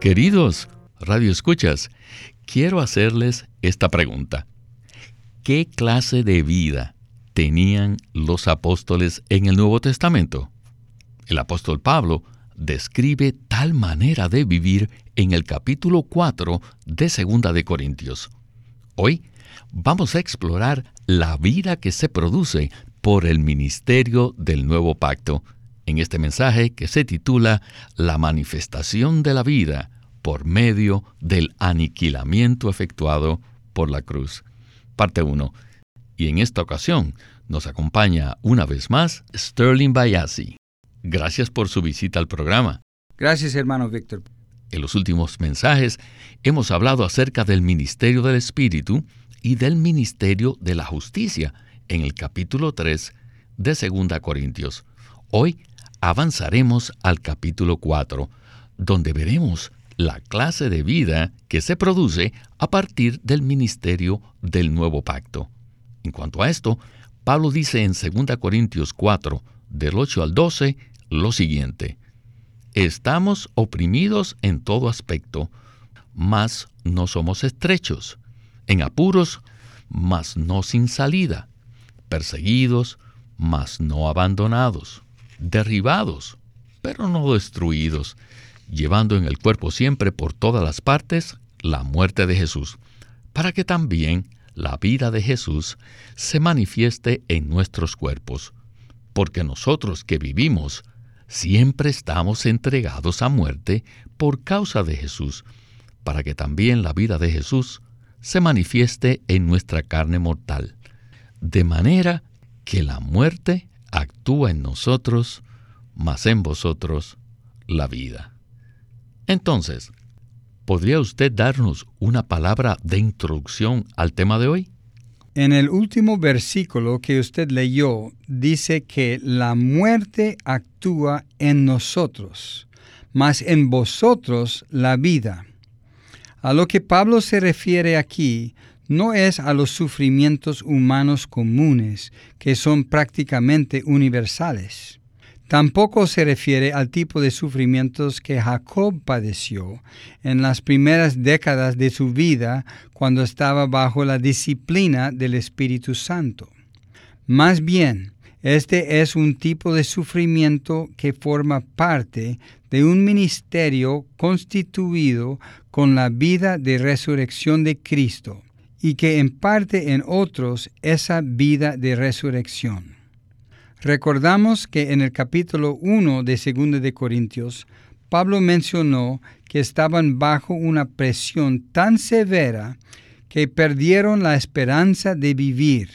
Queridos Radio Escuchas, quiero hacerles esta pregunta. ¿Qué clase de vida tenían los apóstoles en el Nuevo Testamento? El apóstol Pablo describe tal manera de vivir en el capítulo 4 de Segunda de Corintios. Hoy vamos a explorar la vida que se produce por el ministerio del nuevo pacto en este mensaje que se titula La manifestación de la vida por medio del aniquilamiento efectuado por la cruz. Parte 1. Y en esta ocasión nos acompaña una vez más Sterling Bayasi. Gracias por su visita al programa. Gracias, hermano Víctor. En los últimos mensajes hemos hablado acerca del ministerio del Espíritu y del ministerio de la justicia en el capítulo 3 de 2 Corintios. Hoy avanzaremos al capítulo 4, donde veremos la clase de vida que se produce a partir del ministerio del nuevo pacto. En cuanto a esto, Pablo dice en 2 Corintios 4, del 8 al 12, lo siguiente. Estamos oprimidos en todo aspecto, mas no somos estrechos, en apuros, mas no sin salida, perseguidos, mas no abandonados, derribados, pero no destruidos, llevando en el cuerpo siempre por todas las partes la muerte de Jesús, para que también la vida de Jesús se manifieste en nuestros cuerpos, porque nosotros que vivimos siempre estamos entregados a muerte por causa de Jesús, para que también la vida de Jesús se manifieste en nuestra carne mortal, de manera que la muerte actúa en nosotros, mas en vosotros la vida. Entonces, ¿podría usted darnos una palabra de introducción al tema de hoy? En el último versículo que usted leyó, dice que la muerte actúa en nosotros, mas en vosotros la vida. A lo que Pablo se refiere aquí no es a los sufrimientos humanos comunes, que son prácticamente universales. Tampoco se refiere al tipo de sufrimientos que Jacob padeció en las primeras décadas de su vida cuando estaba bajo la disciplina del Espíritu Santo. Más bien, este es un tipo de sufrimiento que forma parte de un ministerio constituido con la vida de resurrección de Cristo y que imparte en otros esa vida de resurrección. Recordamos que en el capítulo 1 de 2 de Corintios, Pablo mencionó que estaban bajo una presión tan severa que perdieron la esperanza de vivir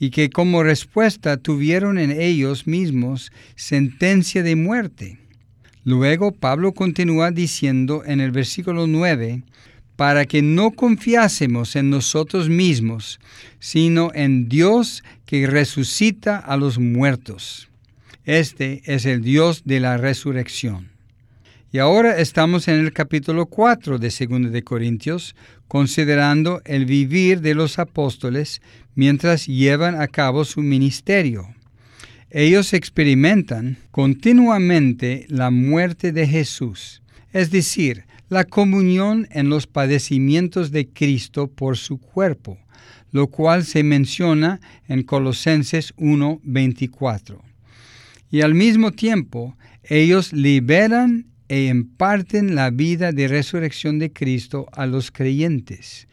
y que como respuesta tuvieron en ellos mismos sentencia de muerte. Luego Pablo continúa diciendo en el versículo 9, para que no confiásemos en nosotros mismos, sino en Dios que resucita a los muertos. Este es el Dios de la resurrección. Y ahora estamos en el capítulo 4 de 2 de Corintios, considerando el vivir de los apóstoles mientras llevan a cabo su ministerio. Ellos experimentan continuamente la muerte de Jesús, es decir, la comunión en los padecimientos de Cristo por su cuerpo, lo cual se menciona en Colosenses 1:24. Y al mismo tiempo, ellos liberan e imparten la vida de resurrección de Cristo a los creyentes.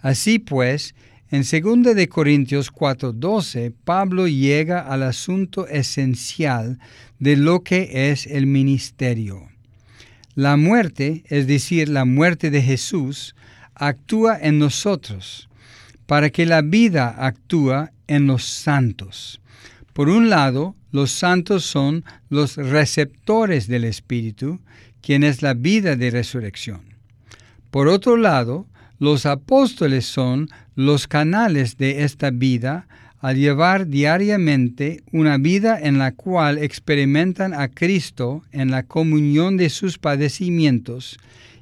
Así pues, en 2 de Corintios 4:12, Pablo llega al asunto esencial de lo que es el ministerio. La muerte, es decir, la muerte de Jesús, actúa en nosotros para que la vida actúa en los santos. Por un lado, los santos son los receptores del Espíritu, quien es la vida de resurrección. Por otro lado, los apóstoles son los canales de esta vida al llevar diariamente una vida en la cual experimentan a Cristo en la comunión de sus padecimientos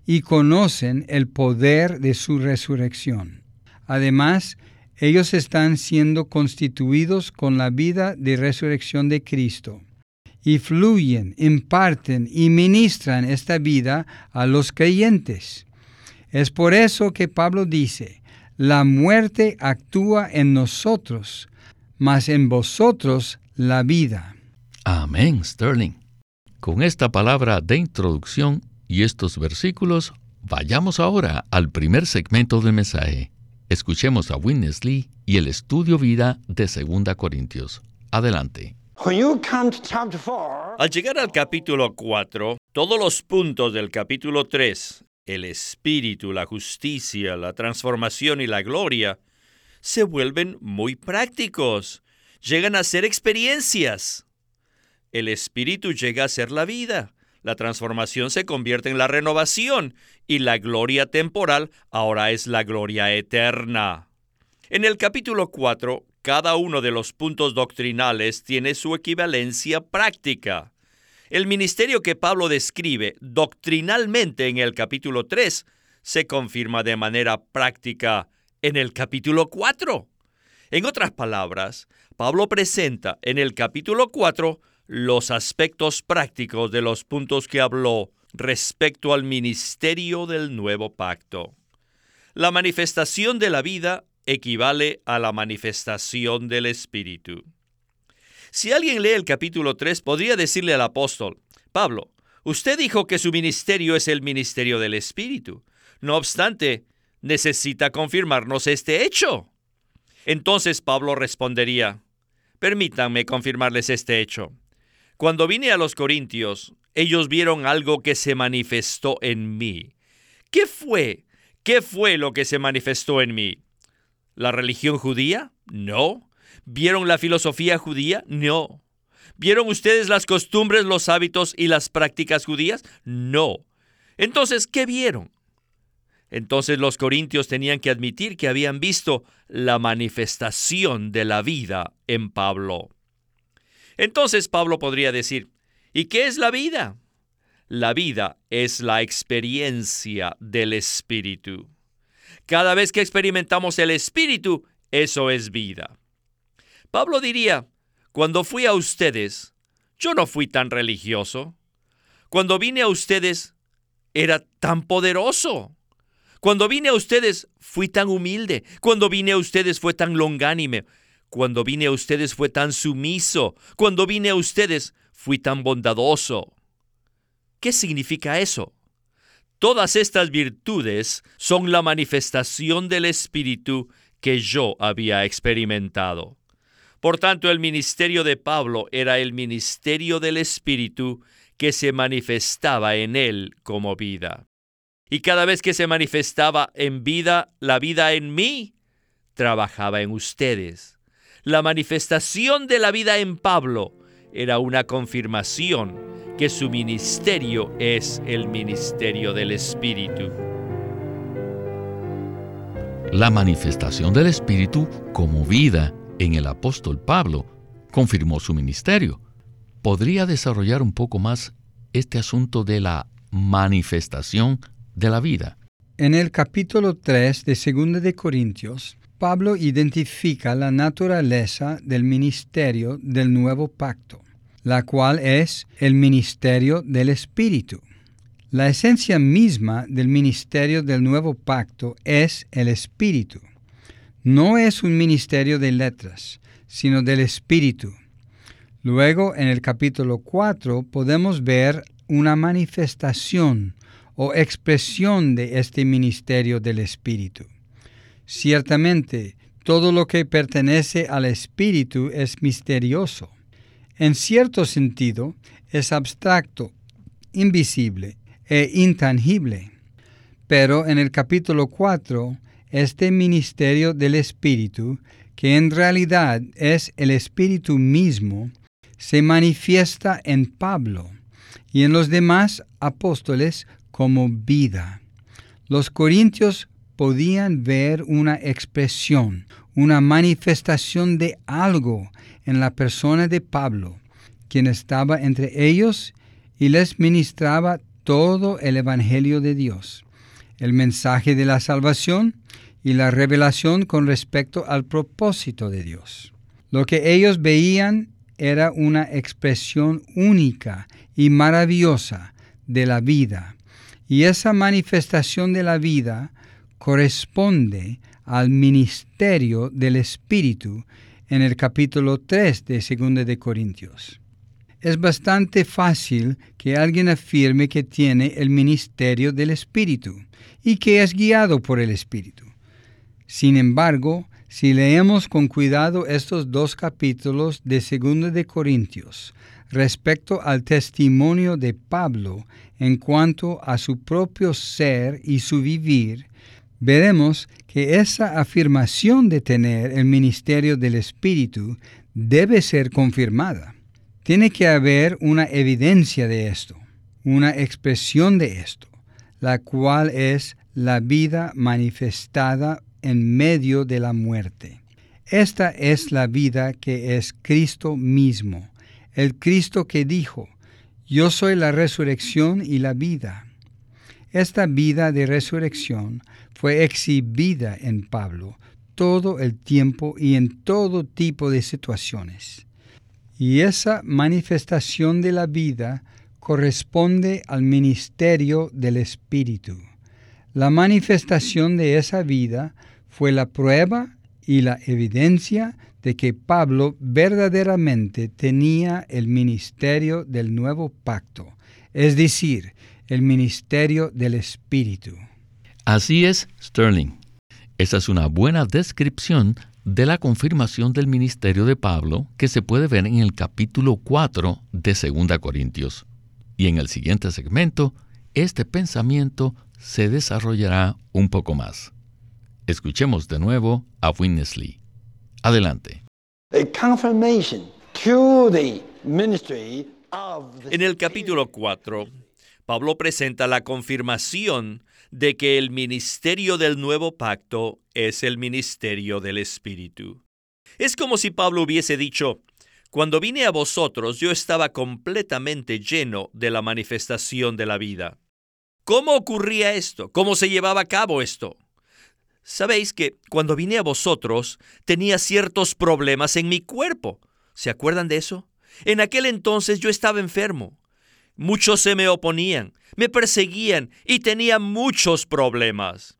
y conocen el poder de su resurrección. Además, ellos están siendo constituidos con la vida de resurrección de Cristo y fluyen, imparten y ministran esta vida a los creyentes. Es por eso que Pablo dice, la muerte actúa en nosotros, mas en vosotros la vida. Amén, Sterling. Con esta palabra de introducción y estos versículos, vayamos ahora al primer segmento del mensaje. Escuchemos a Witness Lee y el estudio vida de 2 Corintios. Adelante. Al llegar al capítulo 4, todos los puntos del capítulo 3, el espíritu, la justicia, la transformación y la gloria, se vuelven muy prácticos, llegan a ser experiencias. El espíritu llega a ser la vida, la transformación se convierte en la renovación y la gloria temporal ahora es la gloria eterna. En el capítulo 4, cada uno de los puntos doctrinales tiene su equivalencia práctica. El ministerio que Pablo describe doctrinalmente en el capítulo 3 se confirma de manera práctica en el capítulo 4. En otras palabras, Pablo presenta en el capítulo 4 los aspectos prácticos de los puntos que habló respecto al ministerio del nuevo pacto. La manifestación de la vida equivale a la manifestación del Espíritu. Si alguien lee el capítulo 3, podría decirle al apóstol, Pablo, usted dijo que su ministerio es el ministerio del Espíritu. No obstante, necesita confirmarnos este hecho. Entonces Pablo respondería, permítanme confirmarles este hecho. Cuando vine a los Corintios, ellos vieron algo que se manifestó en mí. ¿Qué fue? ¿Qué fue lo que se manifestó en mí? ¿La religión judía? No. ¿Vieron la filosofía judía? No. ¿Vieron ustedes las costumbres, los hábitos y las prácticas judías? No. Entonces, ¿qué vieron? Entonces los corintios tenían que admitir que habían visto la manifestación de la vida en Pablo. Entonces Pablo podría decir, ¿y qué es la vida? La vida es la experiencia del Espíritu. Cada vez que experimentamos el Espíritu, eso es vida. Pablo diría, cuando fui a ustedes, yo no fui tan religioso. Cuando vine a ustedes, era tan poderoso. Cuando vine a ustedes, fui tan humilde. Cuando vine a ustedes, fue tan longánime. Cuando vine a ustedes fue tan sumiso. Cuando vine a ustedes fui tan bondadoso. ¿Qué significa eso? Todas estas virtudes son la manifestación del Espíritu que yo había experimentado. Por tanto, el ministerio de Pablo era el ministerio del Espíritu que se manifestaba en él como vida. Y cada vez que se manifestaba en vida, la vida en mí, trabajaba en ustedes. La manifestación de la vida en Pablo era una confirmación que su ministerio es el ministerio del Espíritu. La manifestación del Espíritu como vida en el apóstol Pablo confirmó su ministerio. ¿Podría desarrollar un poco más este asunto de la manifestación de la vida? En el capítulo 3 de 2 de Corintios, Pablo identifica la naturaleza del ministerio del nuevo pacto, la cual es el ministerio del Espíritu. La esencia misma del ministerio del nuevo pacto es el Espíritu. No es un ministerio de letras, sino del Espíritu. Luego, en el capítulo 4, podemos ver una manifestación o expresión de este ministerio del Espíritu. Ciertamente, todo lo que pertenece al Espíritu es misterioso. En cierto sentido, es abstracto, invisible e intangible. Pero en el capítulo 4, este ministerio del Espíritu, que en realidad es el Espíritu mismo, se manifiesta en Pablo y en los demás apóstoles como vida. Los corintios podían ver una expresión, una manifestación de algo en la persona de Pablo, quien estaba entre ellos y les ministraba todo el Evangelio de Dios, el mensaje de la salvación y la revelación con respecto al propósito de Dios. Lo que ellos veían era una expresión única y maravillosa de la vida, y esa manifestación de la vida corresponde al ministerio del Espíritu en el capítulo 3 de 2 de Corintios. Es bastante fácil que alguien afirme que tiene el ministerio del Espíritu y que es guiado por el Espíritu. Sin embargo, si leemos con cuidado estos dos capítulos de 2 de Corintios respecto al testimonio de Pablo en cuanto a su propio ser y su vivir, veremos que esa afirmación de tener el ministerio del Espíritu debe ser confirmada. Tiene que haber una evidencia de esto, una expresión de esto, la cual es la vida manifestada en medio de la muerte. Esta es la vida que es Cristo mismo, el Cristo que dijo, Yo soy la resurrección y la vida. Esta vida de resurrección fue exhibida en Pablo todo el tiempo y en todo tipo de situaciones. Y esa manifestación de la vida corresponde al ministerio del Espíritu. La manifestación de esa vida fue la prueba y la evidencia de que Pablo verdaderamente tenía el ministerio del nuevo pacto, es decir, el ministerio del Espíritu. Así es, Sterling. Esa es una buena descripción de la confirmación del ministerio de Pablo que se puede ver en el capítulo 4 de 2 Corintios. Y en el siguiente segmento, este pensamiento se desarrollará un poco más. Escuchemos de nuevo a Winnesley. Adelante. En el capítulo 4, Pablo presenta la confirmación de que el ministerio del nuevo pacto es el ministerio del Espíritu. Es como si Pablo hubiese dicho, cuando vine a vosotros yo estaba completamente lleno de la manifestación de la vida. ¿Cómo ocurría esto? ¿Cómo se llevaba a cabo esto? Sabéis que cuando vine a vosotros tenía ciertos problemas en mi cuerpo. ¿Se acuerdan de eso? En aquel entonces yo estaba enfermo. Muchos se me oponían, me perseguían y tenía muchos problemas.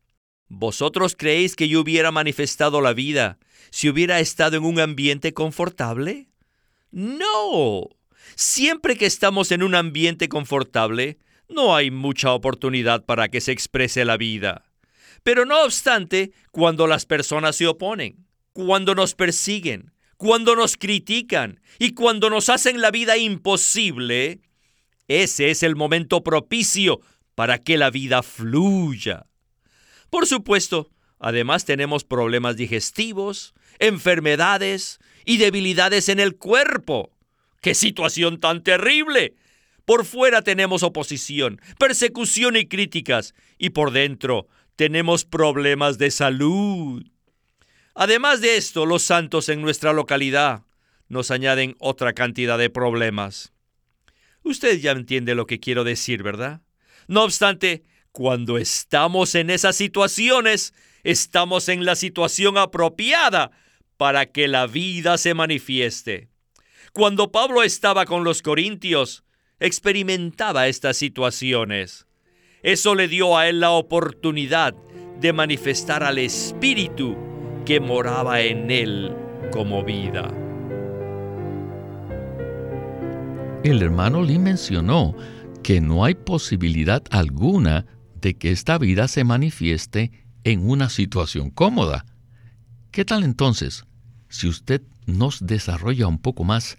¿Vosotros creéis que yo hubiera manifestado la vida si hubiera estado en un ambiente confortable? No. Siempre que estamos en un ambiente confortable, no hay mucha oportunidad para que se exprese la vida. Pero no obstante, cuando las personas se oponen, cuando nos persiguen, cuando nos critican y cuando nos hacen la vida imposible, ese es el momento propicio para que la vida fluya. Por supuesto, además tenemos problemas digestivos, enfermedades y debilidades en el cuerpo. ¡Qué situación tan terrible! Por fuera tenemos oposición, persecución y críticas, y por dentro tenemos problemas de salud. Además de esto, los santos en nuestra localidad nos añaden otra cantidad de problemas. Usted ya entiende lo que quiero decir, ¿verdad? No obstante, cuando estamos en esas situaciones, estamos en la situación apropiada para que la vida se manifieste. Cuando Pablo estaba con los corintios, experimentaba estas situaciones. Eso le dio a él la oportunidad de manifestar al Espíritu que moraba en él como vida. El hermano Lee mencionó que no hay posibilidad alguna de que esta vida se manifieste en una situación cómoda. ¿Qué tal entonces si usted nos desarrolla un poco más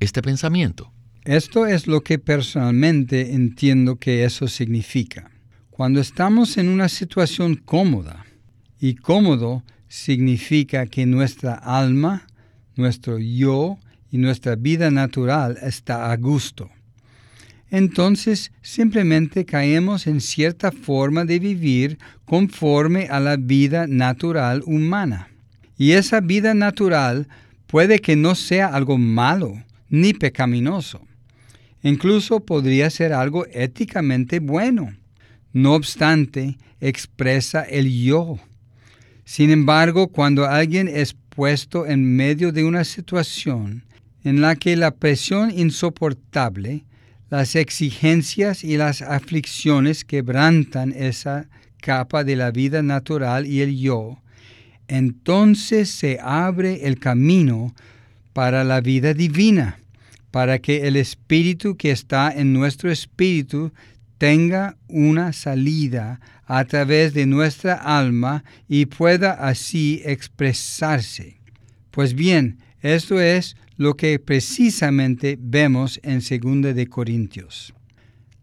este pensamiento? Esto es lo que personalmente entiendo que eso significa. Cuando estamos en una situación cómoda, y cómodo significa que nuestra alma, nuestro yo y nuestra vida natural está a gusto. entonces simplemente caemos en cierta forma de vivir conforme a la vida natural humana. Y esa vida natural puede que no sea algo malo ni pecaminoso. Incluso podría ser algo éticamente bueno. No obstante, expresa el yo. Sin embargo, cuando alguien es puesto en medio de una situación en la que la presión insoportable, las exigencias y las aflicciones quebrantan esa capa de la vida natural y el yo, entonces se abre el camino para la vida divina, para que el espíritu que está en nuestro espíritu tenga una salida a través de nuestra alma y pueda así expresarse. Pues bien, esto es lo que precisamente vemos en 2 de Corintios.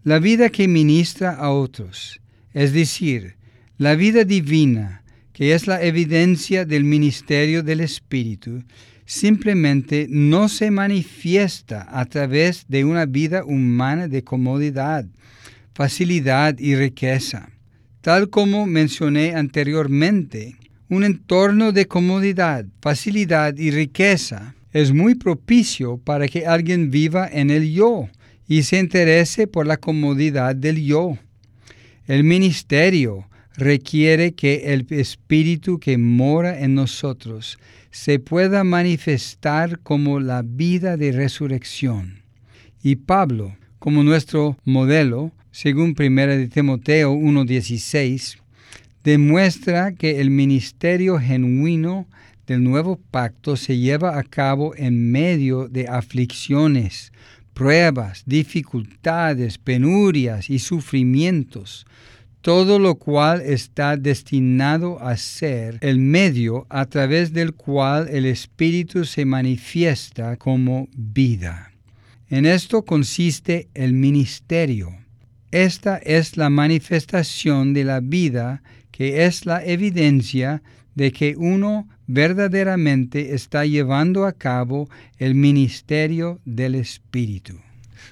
La vida que ministra a otros, es decir, la vida divina, que es la evidencia del ministerio del Espíritu, simplemente no se manifiesta a través de una vida humana de comodidad, facilidad y riqueza. Tal como mencioné anteriormente, un entorno de comodidad, facilidad y riqueza es muy propicio para que alguien viva en el yo y se interese por la comodidad del yo. El ministerio requiere que el espíritu que mora en nosotros se pueda manifestar como la vida de resurrección. Y Pablo, como nuestro modelo, según 1 de Timoteo 1.16, demuestra que el ministerio genuino del nuevo pacto se lleva a cabo en medio de aflicciones, pruebas, dificultades, penurias y sufrimientos, todo lo cual está destinado a ser el medio a través del cual el Espíritu se manifiesta como vida. En esto consiste el ministerio. Esta es la manifestación de la vida que es la evidencia de que uno verdaderamente está llevando a cabo el ministerio del Espíritu.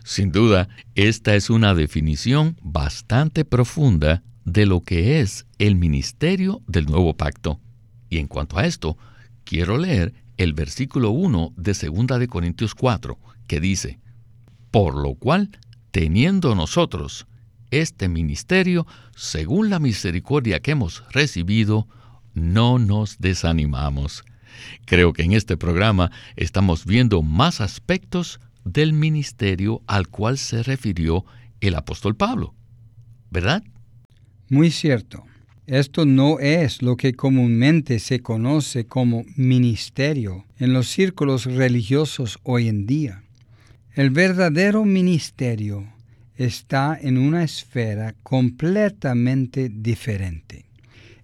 Sin duda, esta es una definición bastante profunda de lo que es el ministerio del nuevo pacto. Y en cuanto a esto, quiero leer el versículo 1 de 2 de Corintios 4, que dice, Por lo cual, teniendo nosotros este ministerio, según la misericordia que hemos recibido, no nos desanimamos. Creo que en este programa estamos viendo más aspectos del ministerio al cual se refirió el apóstol Pablo. ¿Verdad? Muy cierto. Esto no es lo que comúnmente se conoce como ministerio en los círculos religiosos hoy en día. El verdadero ministerio está en una esfera completamente diferente.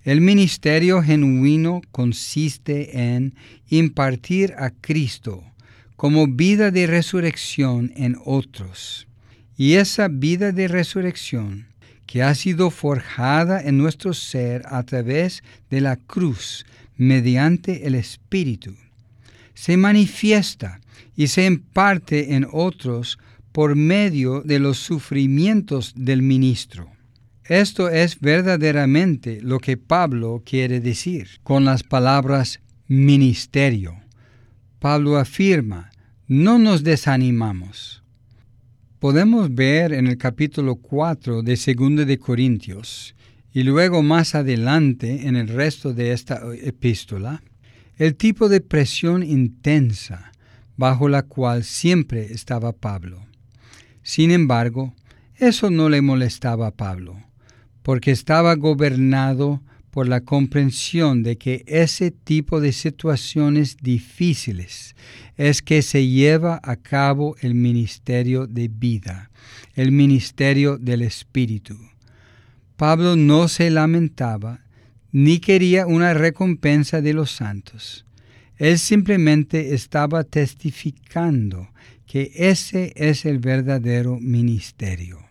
El ministerio genuino consiste en impartir a Cristo como vida de resurrección en otros. Y esa vida de resurrección, que ha sido forjada en nuestro ser a través de la cruz mediante el Espíritu, se manifiesta y se imparte en otros por medio de los sufrimientos del ministro. Esto es verdaderamente lo que Pablo quiere decir con las palabras ministerio. Pablo afirma, no nos desanimamos. Podemos ver en el capítulo 4 de 2 de Corintios y luego más adelante en el resto de esta epístola el tipo de presión intensa bajo la cual siempre estaba Pablo. Sin embargo, eso no le molestaba a Pablo porque estaba gobernado por la comprensión de que ese tipo de situaciones difíciles es que se lleva a cabo el ministerio de vida, el ministerio del Espíritu. Pablo no se lamentaba ni quería una recompensa de los santos. Él simplemente estaba testificando que ese es el verdadero ministerio.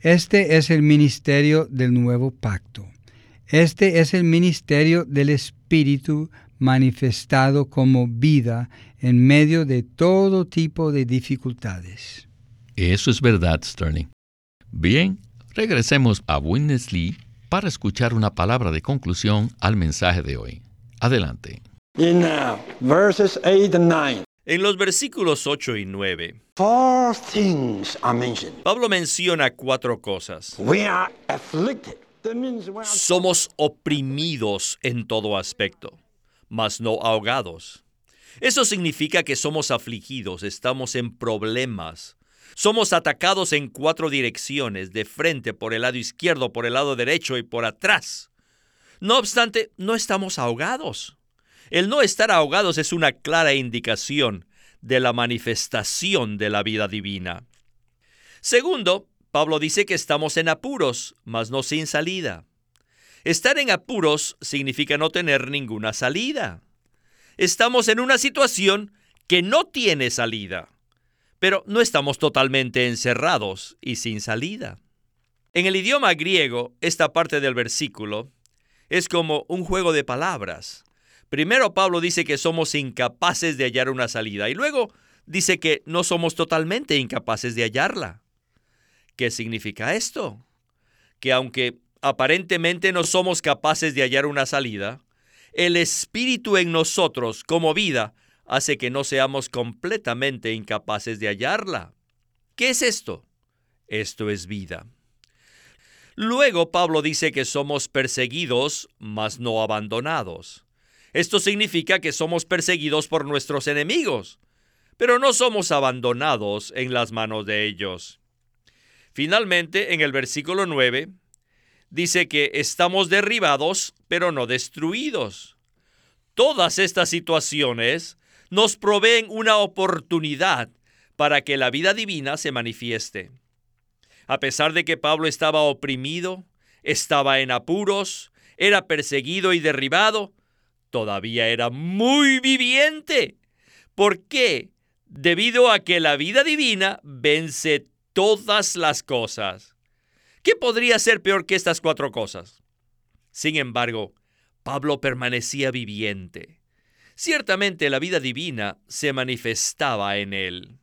Este es el ministerio del nuevo pacto. Este es el ministerio del Espíritu manifestado como vida en medio de todo tipo de dificultades. Eso es verdad, Sterling. Bien, regresemos a Witness Lee para escuchar una palabra de conclusión al mensaje de hoy. Adelante. Uh, en los versículos 8 y 9, Pablo menciona cuatro cosas. Somos oprimidos en todo aspecto, mas no ahogados. Eso significa que somos afligidos, estamos en problemas. Somos atacados en cuatro direcciones, de frente, por el lado izquierdo, por el lado derecho y por atrás. No obstante, no estamos ahogados. El no estar ahogados es una clara indicación de la manifestación de la vida divina. Segundo, Pablo dice que estamos en apuros, mas no sin salida. Estar en apuros significa no tener ninguna salida. Estamos en una situación que no tiene salida, pero no estamos totalmente encerrados y sin salida. En el idioma griego, esta parte del versículo es como un juego de palabras. Primero Pablo dice que somos incapaces de hallar una salida y luego dice que no somos totalmente incapaces de hallarla. ¿Qué significa esto? Que aunque aparentemente no somos capaces de hallar una salida, el Espíritu en nosotros como vida hace que no seamos completamente incapaces de hallarla. ¿Qué es esto? Esto es vida. Luego Pablo dice que somos perseguidos, mas no abandonados. Esto significa que somos perseguidos por nuestros enemigos, pero no somos abandonados en las manos de ellos. Finalmente, en el versículo 9, dice que estamos derribados, pero no destruidos. Todas estas situaciones nos proveen una oportunidad para que la vida divina se manifieste. A pesar de que Pablo estaba oprimido, estaba en apuros, era perseguido y derribado, todavía era muy viviente. ¿Por qué? Debido a que la vida divina vence todas las cosas. ¿Qué podría ser peor que estas cuatro cosas? Sin embargo, Pablo permanecía viviente. Ciertamente la vida divina se manifestaba en él.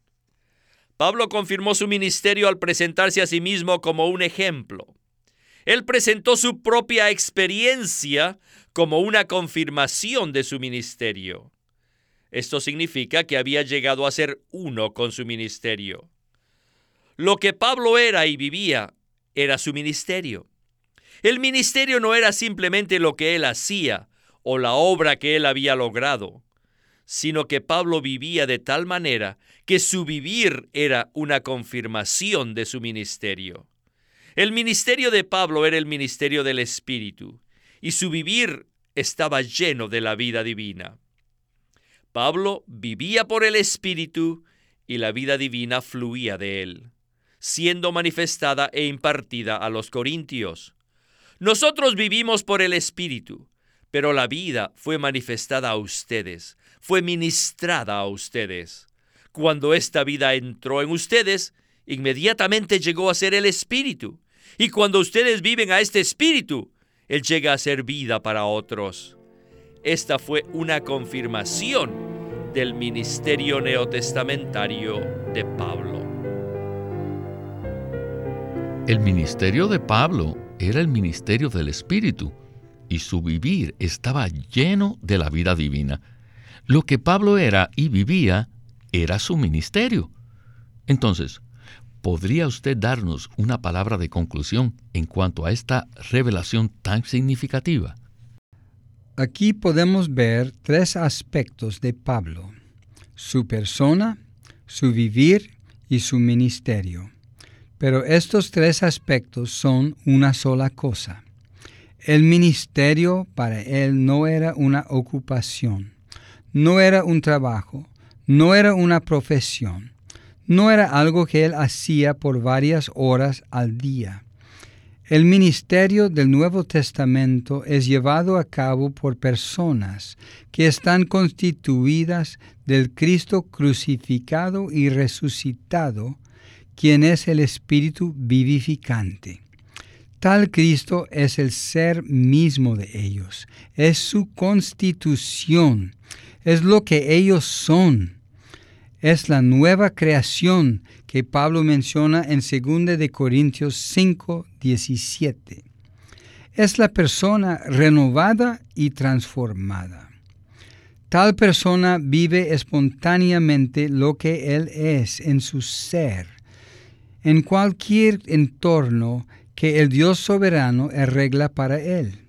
Pablo confirmó su ministerio al presentarse a sí mismo como un ejemplo. Él presentó su propia experiencia como una confirmación de su ministerio. Esto significa que había llegado a ser uno con su ministerio. Lo que Pablo era y vivía era su ministerio. El ministerio no era simplemente lo que él hacía o la obra que él había logrado, sino que Pablo vivía de tal manera que su vivir era una confirmación de su ministerio. El ministerio de Pablo era el ministerio del Espíritu, y su vivir estaba lleno de la vida divina. Pablo vivía por el Espíritu y la vida divina fluía de él siendo manifestada e impartida a los corintios. Nosotros vivimos por el Espíritu, pero la vida fue manifestada a ustedes, fue ministrada a ustedes. Cuando esta vida entró en ustedes, inmediatamente llegó a ser el Espíritu. Y cuando ustedes viven a este Espíritu, Él llega a ser vida para otros. Esta fue una confirmación del ministerio neotestamentario de Pablo. El ministerio de Pablo era el ministerio del Espíritu y su vivir estaba lleno de la vida divina. Lo que Pablo era y vivía era su ministerio. Entonces, ¿podría usted darnos una palabra de conclusión en cuanto a esta revelación tan significativa? Aquí podemos ver tres aspectos de Pablo, su persona, su vivir y su ministerio. Pero estos tres aspectos son una sola cosa. El ministerio para él no era una ocupación, no era un trabajo, no era una profesión, no era algo que él hacía por varias horas al día. El ministerio del Nuevo Testamento es llevado a cabo por personas que están constituidas del Cristo crucificado y resucitado quien es el Espíritu vivificante. Tal Cristo es el ser mismo de ellos, es su constitución, es lo que ellos son. Es la nueva creación que Pablo menciona en 2 de Corintios 5, 17. Es la persona renovada y transformada. Tal persona vive espontáneamente lo que él es en su ser, en cualquier entorno que el Dios soberano arregla para él.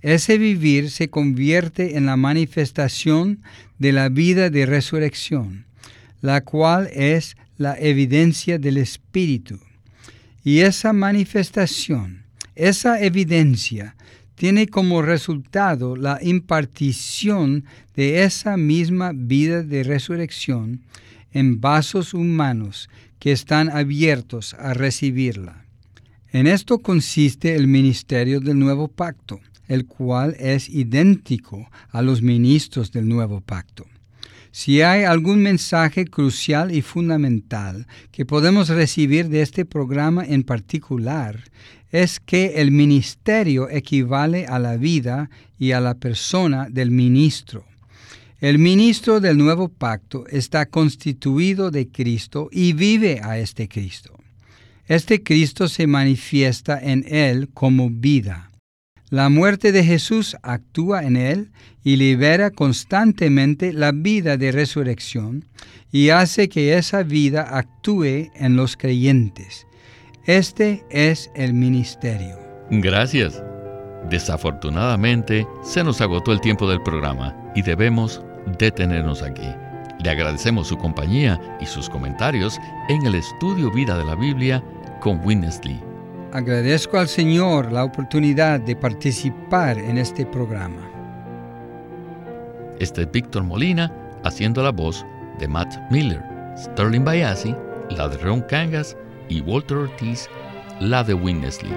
Ese vivir se convierte en la manifestación de la vida de resurrección, la cual es la evidencia del Espíritu. Y esa manifestación, esa evidencia, tiene como resultado la impartición de esa misma vida de resurrección en vasos humanos que están abiertos a recibirla. En esto consiste el ministerio del nuevo pacto, el cual es idéntico a los ministros del nuevo pacto. Si hay algún mensaje crucial y fundamental que podemos recibir de este programa en particular, es que el ministerio equivale a la vida y a la persona del ministro. El ministro del nuevo pacto está constituido de Cristo y vive a este Cristo. Este Cristo se manifiesta en él como vida. La muerte de Jesús actúa en él y libera constantemente la vida de resurrección y hace que esa vida actúe en los creyentes. Este es el ministerio. Gracias. Desafortunadamente, se nos agotó el tiempo del programa y debemos detenernos aquí. Le agradecemos su compañía y sus comentarios en el estudio Vida de la Biblia con Winnesley. Agradezco al Señor la oportunidad de participar en este programa. Este es Víctor Molina haciendo la voz de Matt Miller, Sterling Bayasi, la de Ron Cangas y Walter Ortiz, la de Winnesley.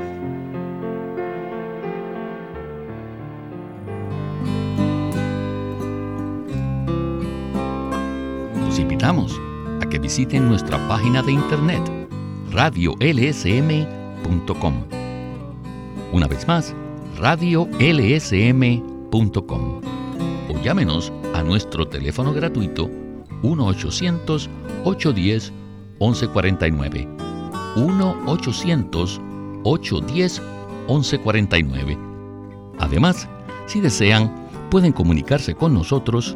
Invitamos a que visiten nuestra página de internet radiolsm.com. Una vez más, radiolsm.com. O llámenos a nuestro teléfono gratuito 1-800-810-1149. 1-800-810-1149. Además, si desean, pueden comunicarse con nosotros